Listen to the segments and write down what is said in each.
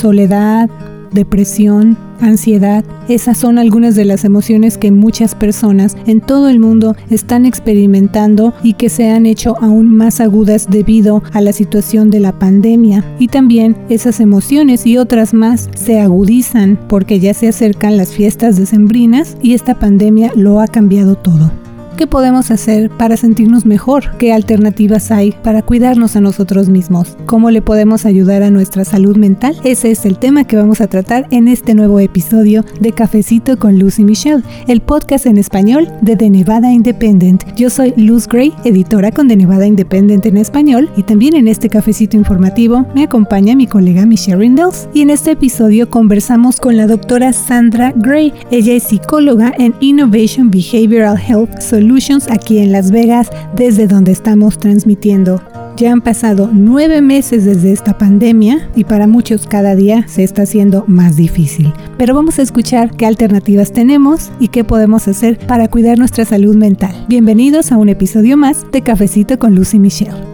soledad, depresión, ansiedad. Esas son algunas de las emociones que muchas personas en todo el mundo están experimentando y que se han hecho aún más agudas debido a la situación de la pandemia. Y también esas emociones y otras más se agudizan porque ya se acercan las fiestas decembrinas y esta pandemia lo ha cambiado todo. ¿Qué podemos hacer para sentirnos mejor? ¿Qué alternativas hay para cuidarnos a nosotros mismos? ¿Cómo le podemos ayudar a nuestra salud mental? Ese es el tema que vamos a tratar en este nuevo episodio de Cafecito con Lucy Michelle, el podcast en español de The Nevada Independent. Yo soy Luz Gray, editora con The Nevada Independent en español, y también en este cafecito informativo me acompaña mi colega Michelle Rindels. Y en este episodio conversamos con la doctora Sandra Gray. Ella es psicóloga en Innovation Behavioral Health Solutions aquí en Las Vegas, desde donde estamos transmitiendo. Ya han pasado nueve meses desde esta pandemia y para muchos cada día se está haciendo más difícil. Pero vamos a escuchar qué alternativas tenemos y qué podemos hacer para cuidar nuestra salud mental. Bienvenidos a un episodio más de Cafecito con Lucy Michelle.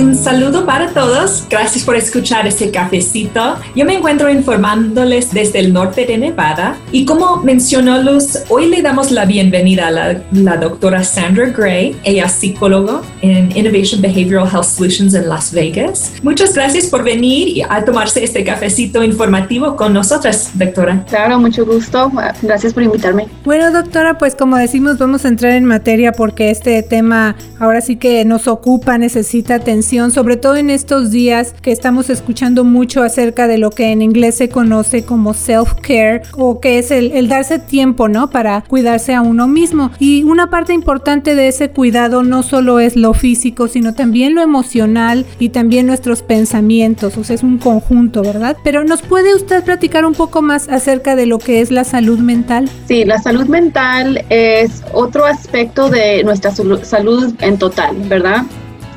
Un saludo para todos. Gracias por escuchar este cafecito. Yo me encuentro informándoles desde el norte de Nevada y como mencionó Luz, hoy le damos la bienvenida a la, doctora Sandra Gray. Ella es psicólogo en Innovation Behavioral Health Solutions en Las Vegas. Muchas gracias por venir y a tomarse este cafecito informativo con nosotras, doctora. Claro, mucho gusto. Gracias por invitarme. Bueno, doctora, pues como decimos, vamos a entrar en materia porque este tema ahora sí que nos ocupa, necesita atención sobre todo en estos días que estamos escuchando mucho acerca de lo que en inglés se conoce como self-care o que es el, darse tiempo, ¿no? Para cuidarse a uno mismo. Y una parte importante de ese cuidado no solo es lo físico, sino también lo emocional y también nuestros pensamientos. O sea, es un conjunto, ¿verdad? Pero ¿nos puede usted platicar un poco más acerca de lo que es la salud mental? Sí, la salud mental es otro aspecto de nuestra salud en total, ¿verdad?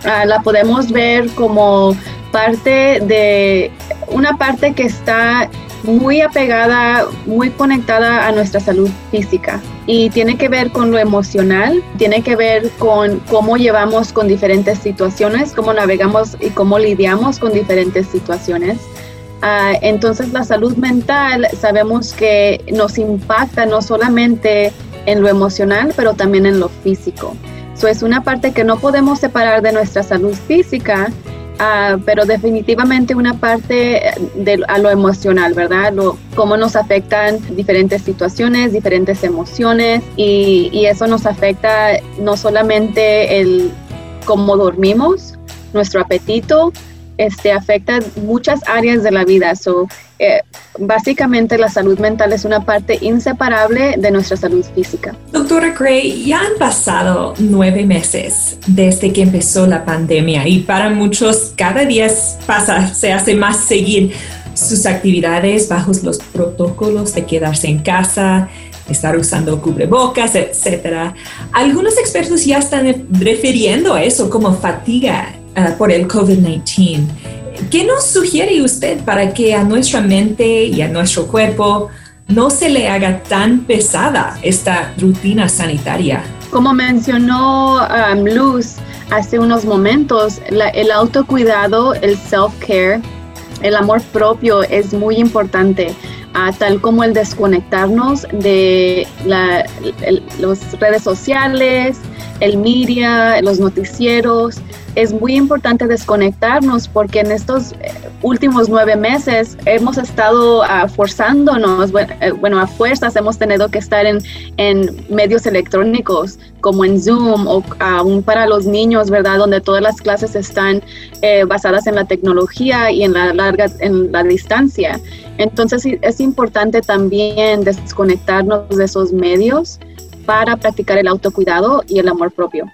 Ah, la podemos ver como parte de una parte que está muy apegada, muy conectada a nuestra salud física y tiene que ver con lo emocional, tiene que ver con cómo llevamos con diferentes situaciones, cómo navegamos y cómo lidiamos con diferentes situaciones. Ah, entonces la salud mental sabemos que nos impacta no solamente en lo emocional, pero también en lo físico. Eso es una parte que no podemos separar de nuestra salud física, ah, pero definitivamente una parte de, a lo emocional, ¿verdad? Lo, cómo nos afectan diferentes situaciones, diferentes emociones y, y eso nos afecta no solamente el cómo dormimos, nuestro apetito, este, afecta muchas áreas de la vida. So, eh, básicamente la salud mental es una parte inseparable de nuestra salud física. Doctora Gray, ya han pasado nueve meses desde que empezó la pandemia y para muchos cada día pasa, se hace más seguir sus actividades bajo los protocolos de quedarse en casa, estar usando cubrebocas, etc. Algunos expertos ya están refiriendo a eso como fatiga uh, por el COVID-19. ¿Qué nos sugiere usted para que a nuestra mente y a nuestro cuerpo no se le haga tan pesada esta rutina sanitaria? Como mencionó um, Luz hace unos momentos, el autocuidado, el self-care, el amor propio es muy importante, tal como el desconectarnos de las redes sociales, el media, los noticieros, es muy importante desconectarnos porque en estos eh, últimos nueve meses hemos estado ah, forzándonos, eh, bueno, a fuerzas hemos tenido que estar en, medios electrónicos como en Zoom o aún para los niños, ¿verdad? Donde todas las clases están eh, basadas en la tecnología y en la larga, en la distancia. Entonces es importante también desconectarnos de esos medios para practicar el autocuidado y el amor propio.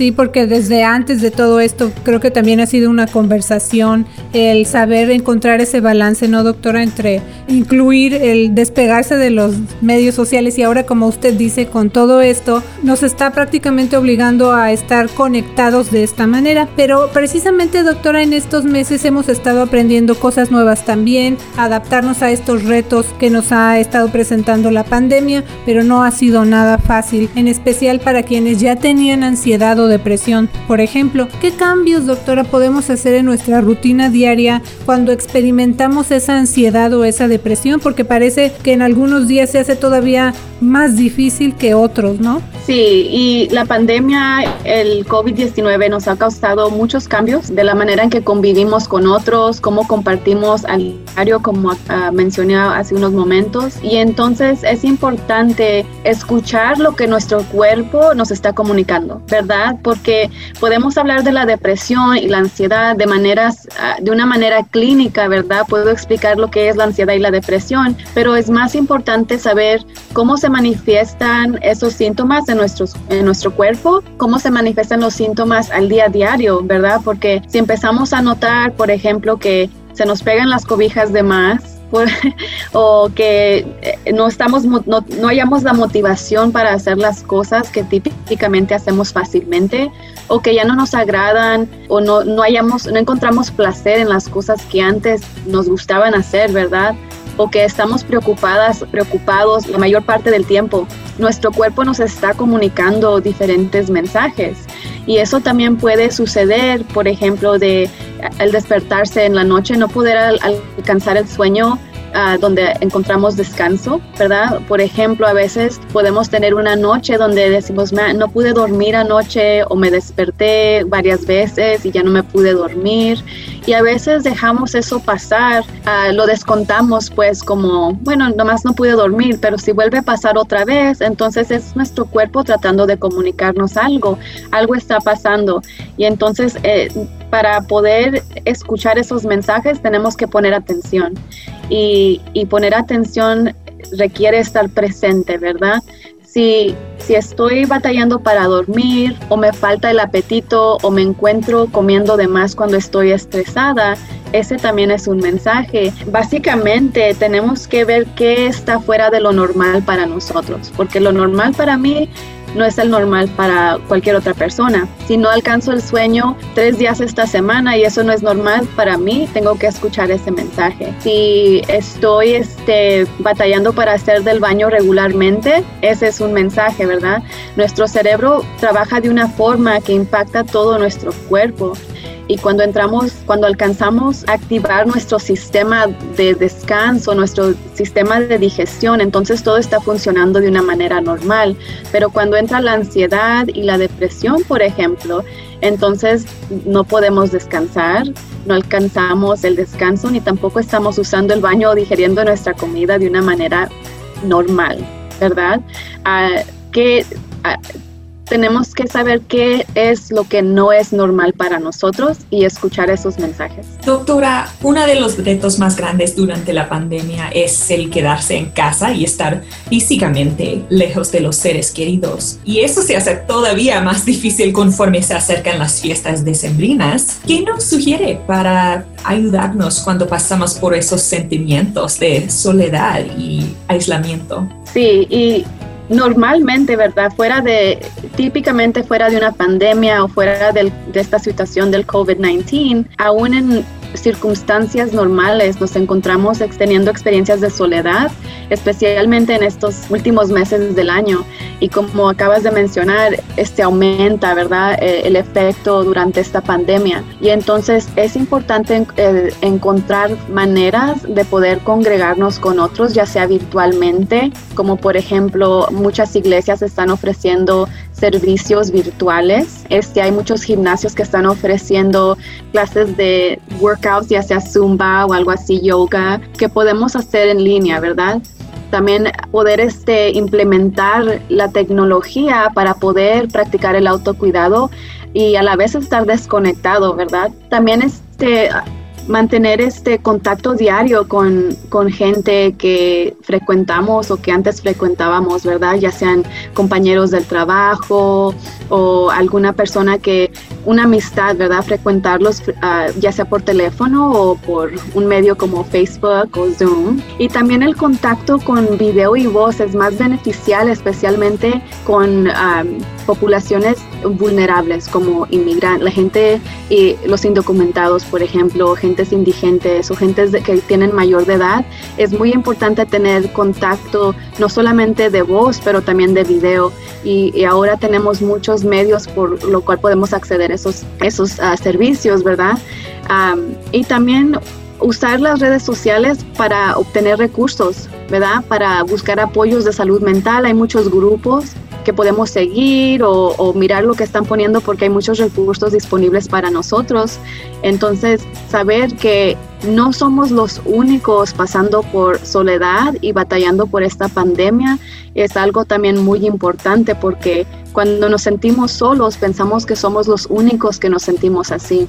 Sí, porque desde antes de todo esto creo que también ha sido una conversación el saber encontrar ese balance, ¿no, doctora? Entre incluir el despegarse de los medios sociales y ahora, como usted dice, con todo esto nos está prácticamente obligando a estar conectados de esta manera. Pero precisamente, doctora, en estos meses hemos estado aprendiendo cosas nuevas también, adaptarnos a estos retos que nos ha estado presentando la pandemia, pero no ha sido nada fácil, en especial para quienes ya tenían ansiedad o depresión. Por ejemplo, ¿qué cambios, doctora, podemos hacer en nuestra rutina diaria cuando experimentamos esa ansiedad o esa depresión? Porque parece que en algunos días se hace todavía más difícil que otros, ¿no? Sí, y la pandemia, el COVID-19 nos ha causado muchos cambios de la manera en que convivimos con otros, cómo compartimos al diario, como uh, mencioné hace unos momentos. Y entonces es importante escuchar lo que nuestro cuerpo nos está comunicando, ¿verdad? Porque podemos hablar de la depresión y la ansiedad de maneras, uh, de una manera clínica, ¿verdad? Puedo explicar lo que es la ansiedad y la depresión, pero es más importante saber cómo se manifiestan esos síntomas en, nuestros, en nuestro cuerpo, cómo se manifiestan los síntomas al día a diario, ¿verdad? Porque si empezamos a notar, por ejemplo, que se nos pegan las cobijas de más, o que eh, no estamos no, no, hayamos la motivación para hacer las cosas que típicamente hacemos fácilmente o que ya no nos agradan o no no hayamos no encontramos placer en las cosas que antes nos gustaban hacer, ¿verdad? o que estamos preocupadas, preocupados la mayor parte del tiempo, nuestro cuerpo nos está comunicando diferentes mensajes. Y eso también puede suceder, por ejemplo, de al despertarse en la noche, no poder alcanzar el sueño donde encontramos descanso, ¿verdad? Por ejemplo, a veces podemos tener una noche donde decimos, no pude dormir anoche o me desperté varias veces y ya no me pude dormir. Y a veces dejamos eso pasar, lo descontamos pues como, bueno, nomás no pude dormir, pero si vuelve a pasar otra vez, entonces es nuestro cuerpo tratando de comunicarnos algo, algo está pasando. Y entonces eh, para poder escuchar esos mensajes tenemos que poner atención y, poner atención requiere estar presente, ¿verdad? Si, si, estoy batallando para dormir o me falta el apetito o me encuentro comiendo de más cuando estoy estresada, ese también es un mensaje. Básicamente tenemos que ver qué está fuera de lo normal para nosotros, porque lo normal para mí no es el normal para cualquier otra persona. Si no alcanzo el sueño tres días esta semana y eso no es normal para mí, tengo que escuchar ese mensaje. Si estoy este, batallando para hacer del baño regularmente, ese es un mensaje, ¿verdad? Nuestro cerebro trabaja de una forma que impacta todo nuestro cuerpo y cuando entramos, cuando alcanzamos a activar nuestro sistema de descanso, nuestro sistema de digestión, entonces todo está funcionando de una manera normal. Pero cuando entra la ansiedad y la depresión, por ejemplo, entonces no podemos descansar, no alcanzamos el descanso ni tampoco estamos usando el baño o digiriendo nuestra comida de una manera normal, ¿verdad? Uh, tenemos que saber qué es lo que no es normal para nosotros y escuchar esos mensajes. Doctora, uno de los retos más grandes durante la pandemia es el quedarse en casa y estar físicamente lejos de los seres queridos. Y eso se hace todavía más difícil conforme se acercan las fiestas decembrinas. ¿Qué nos sugiere para ayudarnos cuando pasamos por esos sentimientos de soledad y aislamiento? Sí, y normalmente, ¿verdad? Fuera de, típicamente fuera de una pandemia o fuera de esta situación del COVID-19, aún en circunstancias normales nos encontramos teniendo experiencias de soledad, especialmente en estos últimos meses del año. Y como acabas de mencionar, este aumenta, ¿verdad?, eh, el efecto durante esta pandemia. Y entonces es importante eh, encontrar maneras de poder congregarnos con otros, ya sea virtualmente, como por ejemplo muchas iglesias están ofreciendo servicios virtuales. Este, hay muchos gimnasios que están ofreciendo clases de workouts, ya sea zumba o algo así, yoga, que podemos hacer en línea, ¿verdad? También poder este, implementar la tecnología para poder practicar el autocuidado y a la vez estar desconectado, ¿verdad? También este, mantener este contacto diario con, con, gente que frecuentamos o que antes frecuentábamos, ¿verdad? Ya sean compañeros del trabajo o alguna persona que, una amistad, ¿verdad? Frecuentarlos ah, ya sea por teléfono o por un medio como Facebook o Zoom. Y también el contacto con video y voz es más beneficial, especialmente con poblaciones vulnerables como inmigrantes, la gente y los indocumentados, por ejemplo, gentes indigentes o gentes que tienen mayor de edad, es muy importante tener contacto no solamente de voz, pero también de video. Y, ahora tenemos muchos medios por lo cual podemos acceder a esos, esos uh, servicios, ¿verdad? Um, y también usar las redes sociales para obtener recursos, ¿verdad? Para buscar apoyos de salud mental. Hay muchos grupos que podemos seguir o, mirar lo que están poniendo porque hay muchos recursos disponibles para nosotros. Entonces, saber que no somos los únicos pasando por soledad y batallando por esta pandemia es algo también muy importante porque cuando nos sentimos solos pensamos que somos los únicos que nos sentimos así.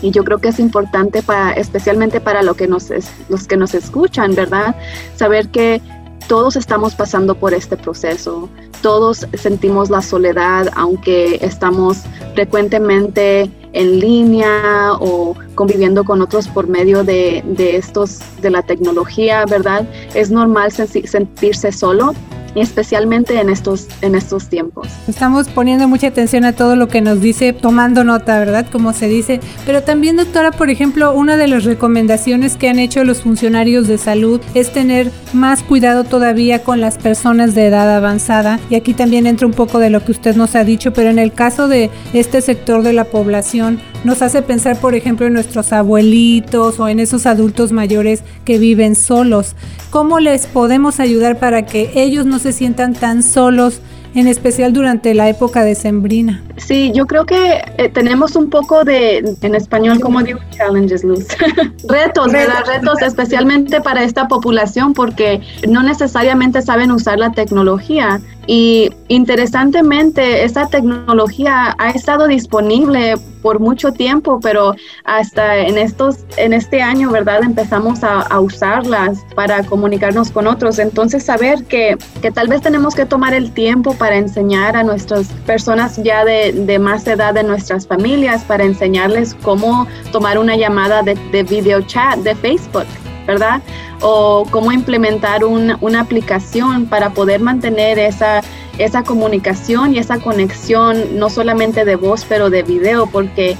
Y yo creo que es importante para, especialmente para lo que nos, los que nos escuchan, ¿verdad? Saber que todos estamos pasando por este proceso, todos sentimos la soledad, aunque estamos frecuentemente en línea o conviviendo con otros por medio de, de estos, de la tecnología, ¿verdad? Es normal sentirse solo, especialmente en estos, en estos tiempos. Estamos poniendo mucha atención a todo lo que nos dice, tomando nota, ¿verdad? Como se dice. Pero también, doctora, por ejemplo, una de las recomendaciones que han hecho los funcionarios de salud es tener más cuidado todavía con las personas de edad avanzada. Y aquí también entra un poco de lo que usted nos ha dicho, pero en el caso de este sector de la población, nos hace pensar, por ejemplo, en nuestros abuelitos o en esos adultos mayores que viven solos. ¿Cómo les podemos ayudar para que ellos no se sientan tan solos en especial durante la época de Sembrina. Sí, yo creo que eh, tenemos un poco de, en español, como digo, challenges, Luz. retos, ¿verdad? Retos especialmente para esta población porque no necesariamente saben usar la tecnología. Y interesantemente, esta tecnología ha estado disponible por mucho tiempo, pero hasta en estos, en este año, ¿verdad? Empezamos a, usarlas para comunicarnos con otros. Entonces, saber que, que, tal vez tenemos que tomar el tiempo para enseñar a nuestras personas ya de, de más edad de nuestras familias, para enseñarles cómo tomar una llamada de, de video chat de Facebook. ¿Verdad? O cómo implementar una aplicación para poder mantener esa, esa comunicación y esa conexión, no solamente de voz, pero de video, porque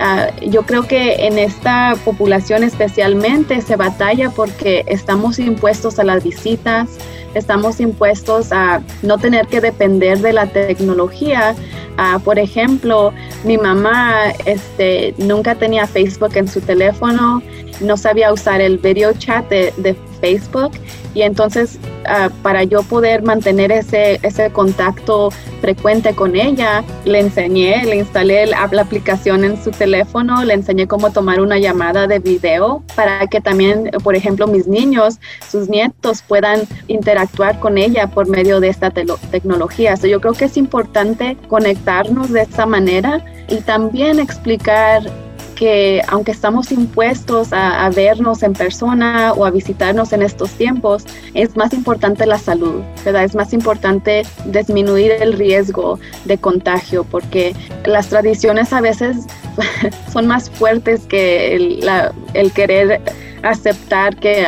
ah, yo creo que en esta población especialmente se batalla porque estamos impuestos a las visitas, estamos impuestos a no tener que depender de la tecnología. Uh, por ejemplo, mi mamá este, nunca tenía Facebook en su teléfono no sabía usar el video chat de, Facebook y entonces ah, para yo poder mantener ese, ese contacto frecuente con ella, le enseñé, le instalé la, aplicación en su teléfono, le enseñé cómo tomar una llamada de video para que también, por ejemplo, mis niños, sus nietos puedan interactuar con ella por medio de esta tecnología. yo creo que es importante conectarnos de esa manera y también explicar que aunque estamos impuestos a, vernos en persona o a visitarnos en estos tiempos, es más importante la salud, ¿verdad? Es más importante disminuir el riesgo de contagio porque las tradiciones a veces son más fuertes que el, el querer aceptar que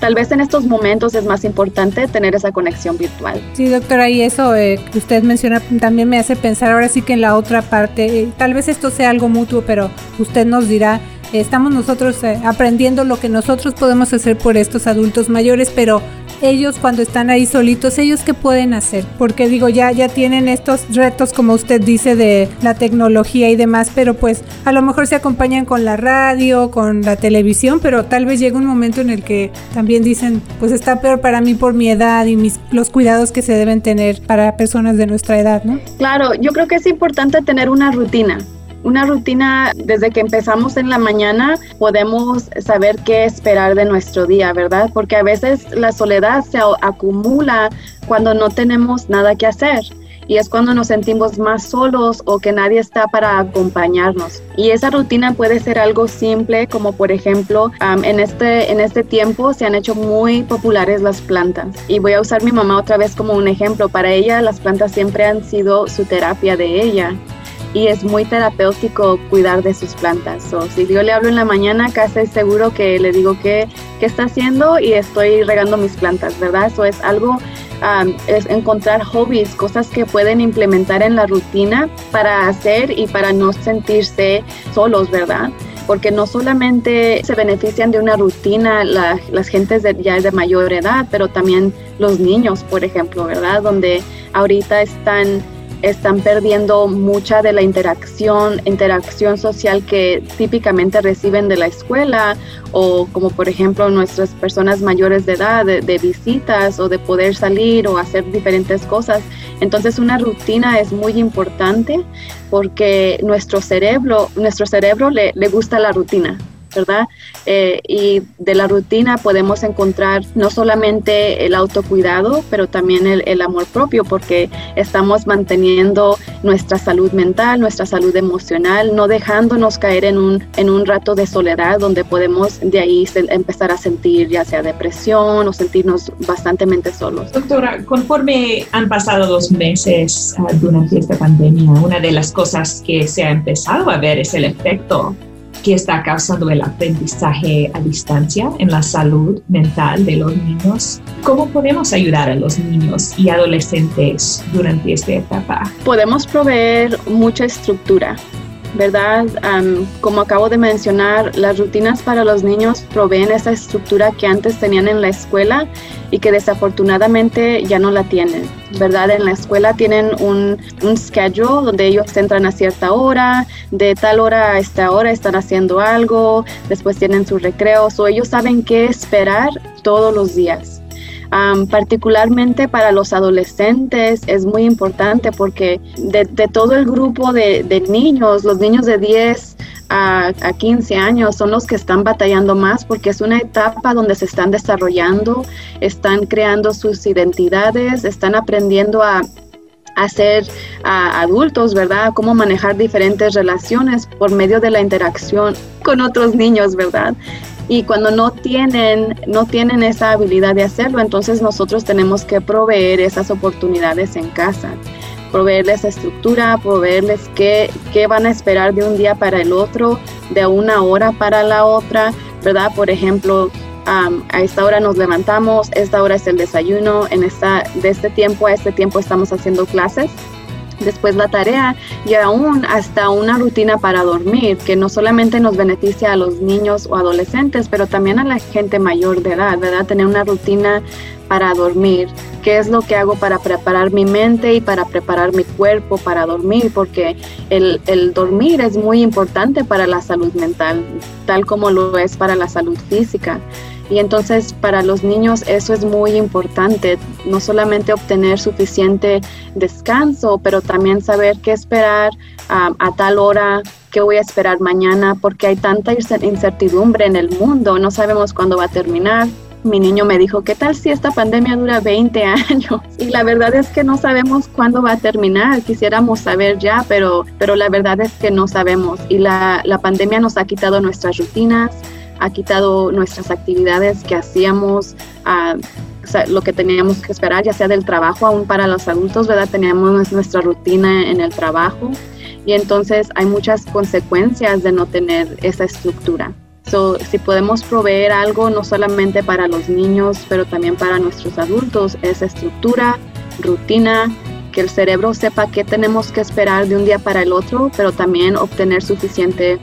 tal vez en estos momentos es más importante tener esa conexión virtual. Sí, doctora, y eso eh, que usted menciona también me hace pensar ahora sí que en la otra parte, eh, tal vez esto sea algo mutuo, pero usted nos dirá, estamos nosotros eh, aprendiendo lo que nosotros podemos hacer por estos adultos mayores, pero ellos cuando están ahí solitos, ellos qué pueden hacer? Porque digo, ya ya tienen estos retos como usted dice de la tecnología y demás, pero pues a lo mejor se acompañan con la radio, con la televisión, pero tal vez llega un momento en el que también dicen, pues está peor para mí por mi edad y mis los cuidados que se deben tener para personas de nuestra edad, ¿no? Claro, yo creo que es importante tener una rutina una rutina desde que empezamos en la mañana podemos saber qué esperar de nuestro día, ¿verdad? Porque a veces la soledad se acumula cuando no tenemos nada que hacer y es cuando nos sentimos más solos o que nadie está para acompañarnos. Y esa rutina puede ser algo simple, como por ejemplo, en, este, en este tiempo se han hecho muy populares las plantas. Y voy a usar mi mamá otra vez como un ejemplo. Para ella las plantas siempre han sido su terapia de ella y es muy terapéutico cuidar de sus plantas. O si yo le hablo en la mañana, casi seguro que le digo qué, qué está haciendo y estoy regando mis plantas, ¿verdad? Eso es algo es encontrar hobbies, cosas que pueden implementar en la rutina para hacer y para no sentirse solos, ¿verdad? porque no solamente se benefician de una rutina las gentes de, ya de mayor edad, pero también los niños, por ejemplo, ¿verdad? Donde ahorita están están perdiendo mucha de la interacción, interacción social que típicamente reciben de la escuela o como por ejemplo nuestras personas mayores de edad, de, visitas o de poder salir o hacer diferentes cosas. Entonces una rutina es muy importante porque nuestro cerebro, nuestro cerebro le, le gusta la rutina. ¿Verdad? Eh, y de la rutina podemos encontrar no solamente el autocuidado, pero también el, amor propio, porque estamos manteniendo nuestra salud mental, nuestra salud emocional, no dejándonos caer en un, en un rato de soledad donde podemos de ahí empezar a sentir ya sea depresión o sentirnos bastante solos. Doctora, conforme han pasado dos meses ah, durante esta pandemia, una de las cosas que se ha empezado a ver es el efecto que está causando el aprendizaje a distancia en la salud mental de los niños. ¿Cómo podemos ayudar a los niños y adolescentes durante esta etapa? Podemos proveer mucha estructura ¿verdad? como acabo de mencionar, las rutinas para los niños proveen esa estructura que antes tenían en la escuela y que desafortunadamente ya no la tienen, ¿verdad? En la escuela tienen un, un schedule donde ellos entran a cierta hora, de tal hora a esta hora están haciendo algo, después tienen sus recreos o ellos saben qué esperar todos los días particularmente para los adolescentes es muy importante porque de, todo el grupo de, niños, los niños de 10 a, a, 15 años son los que están batallando más porque es una etapa donde se están desarrollando, están creando sus identidades, están aprendiendo a a ser adultos, ¿verdad? Cómo manejar diferentes relaciones por medio de la interacción con otros niños, ¿verdad? Y cuando no tienen, no tienen esa habilidad de hacerlo, entonces nosotros tenemos que proveer esas oportunidades en casa, proveerles estructura, proveerles qué, qué van a esperar de un día para el otro, de una hora para la otra, ¿verdad? Por ejemplo, a esta hora nos levantamos, esta hora es el desayuno, en esta, de este tiempo a este tiempo estamos haciendo clases después la tarea y aún hasta una rutina para dormir, que no solamente nos beneficia a los niños o adolescentes, pero también a la gente mayor de edad, ¿verdad? Tener una rutina para dormir, qué es lo que hago para preparar mi mente y para preparar mi cuerpo para dormir, porque el, el dormir es muy importante para la salud mental, tal como lo es para la salud física. Y entonces para los niños eso es muy importante, no solamente obtener suficiente descanso, pero también saber qué esperar a tal hora, qué voy a esperar mañana, porque hay tanta incertidumbre en el mundo, no sabemos cuándo va a terminar. Mi niño me dijo, ¿qué tal si esta pandemia dura 20 años? Y la verdad es que no sabemos cuándo va a terminar. Quisiéramos saber ya, pero, pero la verdad es que no sabemos. Y la, la pandemia nos ha quitado nuestras rutinas, ha quitado nuestras actividades que hacíamos, ah, lo que teníamos que esperar, ya sea del trabajo, aún para los adultos, ¿verdad? Teníamos nuestra rutina en el trabajo y entonces hay muchas consecuencias de no tener esa estructura. So, si podemos proveer algo no solamente para los niños, pero también para nuestros adultos, esa estructura, rutina, que el cerebro sepa qué tenemos que esperar de un día para el otro, pero también obtener suficiente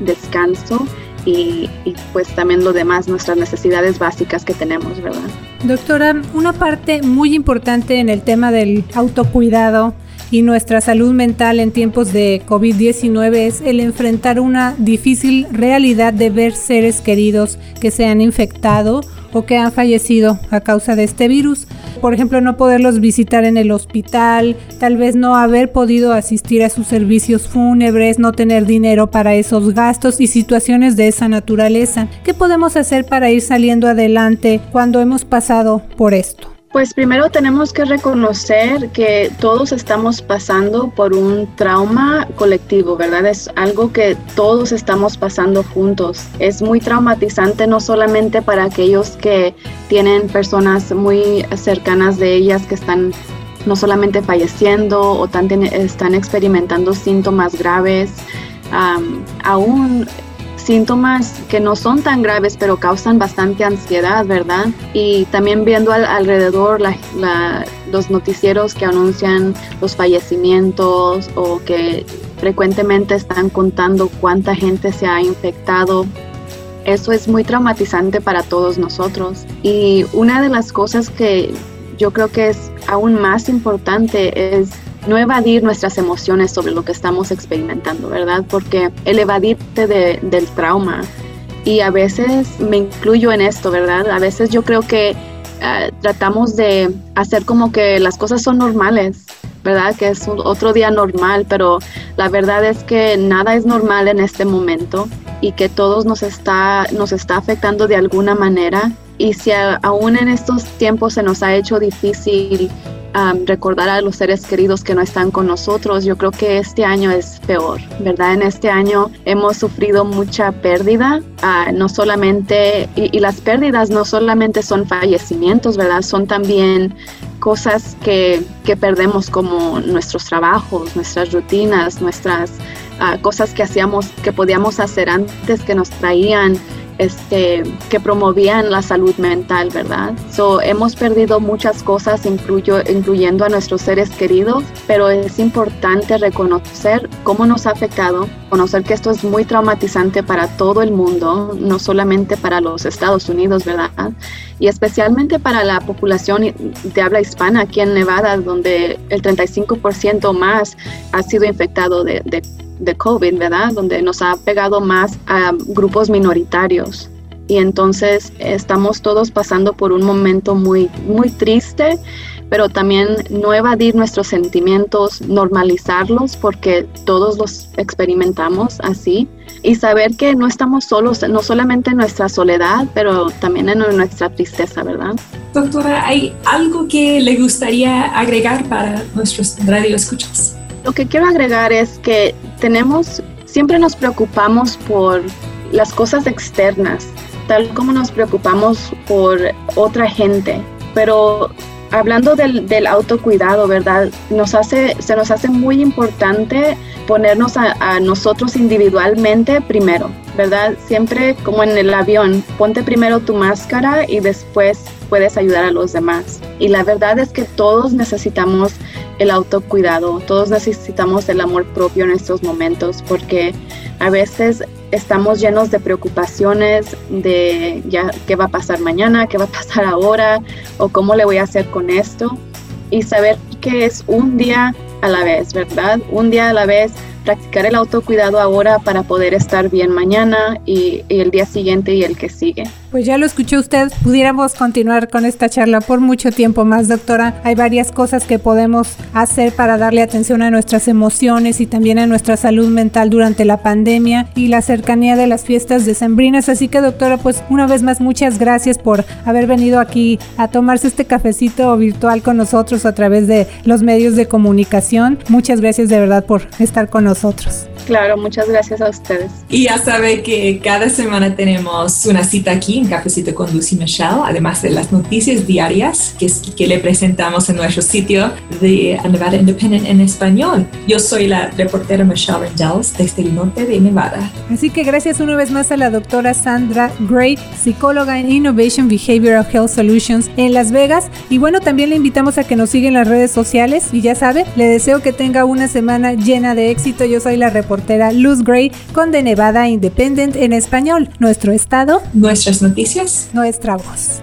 descanso y, pues también lo demás, nuestras necesidades básicas que tenemos, ¿verdad? Doctora, una parte muy importante en el tema del autocuidado y nuestra salud mental en tiempos de COVID-19 es el enfrentar una difícil realidad de ver seres queridos que se han infectado o que han fallecido a causa de este virus. Por ejemplo, no poderlos visitar en el hospital, tal vez no haber podido asistir a sus servicios fúnebres, no tener dinero para esos gastos y situaciones de esa naturaleza. ¿Qué podemos hacer para ir saliendo adelante cuando hemos pasado por esto? Pues primero tenemos que reconocer que todos estamos pasando por un trauma colectivo, ¿verdad? Es algo que todos estamos pasando juntos. Es muy traumatizante no solamente para aquellos que tienen personas muy cercanas de ellas que están no solamente falleciendo o están experimentando síntomas graves, aún síntomas que no son tan graves, pero causan bastante ansiedad, ¿verdad? Y también viendo alrededor los noticieros que anuncian los fallecimientos o que frecuentemente están contando cuánta gente se ha infectado. Eso es muy traumatizante para todos nosotros. Y una de las cosas que yo creo que es aún más importante es no evadir nuestras emociones sobre lo que estamos experimentando, ¿verdad? Porque el evadirte del trauma, y a veces me incluyo en esto, ¿verdad? A veces yo creo que eh, tratamos de hacer como que las cosas son normales, ¿verdad? Que es otro día normal, pero la verdad es que nada es normal en este momento y que todos nos está, nos está afectando de alguna manera. Y si aún en estos tiempos se nos ha hecho difícil recordar a los seres queridos que no están con nosotros, yo creo que este año es peor, ¿verdad? En este año hemos sufrido mucha pérdida, ah, no solamente, y, las pérdidas no solamente son fallecimientos, ¿verdad? Son también cosas que, que perdemos como nuestros trabajos, nuestras rutinas, nuestras ah, cosas que hacíamos, que podíamos hacer antes, que nos traían este, que promovían la salud mental, ¿verdad? So, hemos perdido muchas cosas, incluyo, incluyendo a nuestros seres queridos, pero es importante reconocer cómo nos ha afectado, conocer que esto es muy traumatizante para todo el mundo, no solamente para los Estados Unidos, ¿verdad? Y especialmente para la población de habla hispana aquí en Nevada, donde el 35% más ha sido infectado de, de de COVID, ¿verdad? Donde nos ha pegado más a grupos minoritarios. Y entonces estamos todos pasando por un momento muy, muy triste, pero también no evadir nuestros sentimientos, normalizarlos, porque todos los experimentamos así. Y saber que no estamos solos, no solamente en nuestra soledad, pero también en nuestra tristeza, ¿verdad? Doctora, ¿hay algo que le gustaría agregar para nuestros radioescuchas? Lo que quiero agregar es que tenemos, siempre nos preocupamos por las cosas externas, tal como nos preocupamos por otra gente, pero hablando del, autocuidado, ¿verdad? Nos hace, se nos hace muy importante ponernos a, nosotros individualmente primero, ¿verdad? Siempre como en el avión, ponte primero tu máscara y después puedes ayudar a los demás. Y la verdad es que todos necesitamos el autocuidado, todos necesitamos el amor propio en estos momentos porque a veces estamos llenos de preocupaciones de ya qué va a pasar mañana, qué va a pasar ahora o cómo le voy a hacer con esto y saber que es un día a la vez, ¿verdad? Un día a la vez practicar el autocuidado ahora para poder estar bien mañana y, el día siguiente y el que sigue. Pues ya lo escuchó usted, pudiéramos continuar con esta charla por mucho tiempo más, doctora. Hay varias cosas que podemos hacer para darle atención a nuestras emociones y también a nuestra salud mental durante la pandemia y la cercanía de las fiestas decembrinas. Así que, doctora, pues una vez más, muchas gracias por haber venido aquí a tomarse este cafecito virtual con nosotros a través de los medios de comunicación. Muchas gracias de verdad por estar con nosotros nosotros. Claro, muchas gracias a ustedes. Y ya sabe que cada semana tenemos una cita aquí en Cafecito con Lucy Michelle, además de las noticias diarias que, que le presentamos en nuestro sitio de Nevada Independent en español. Yo soy la reportera Michelle Rendells desde el norte de Nevada. Así que gracias una vez más a la doctora Sandra Gray, psicóloga en Innovation Behavioral Health Solutions en Las Vegas. Y bueno, también le invitamos a que nos siga en las redes sociales y ya sabe, le deseo que tenga una semana llena de éxito yo soy la reportera Luz Gray con The Nevada Independent en español. Nuestro estado. Nuestras noticias. Nuestra voz.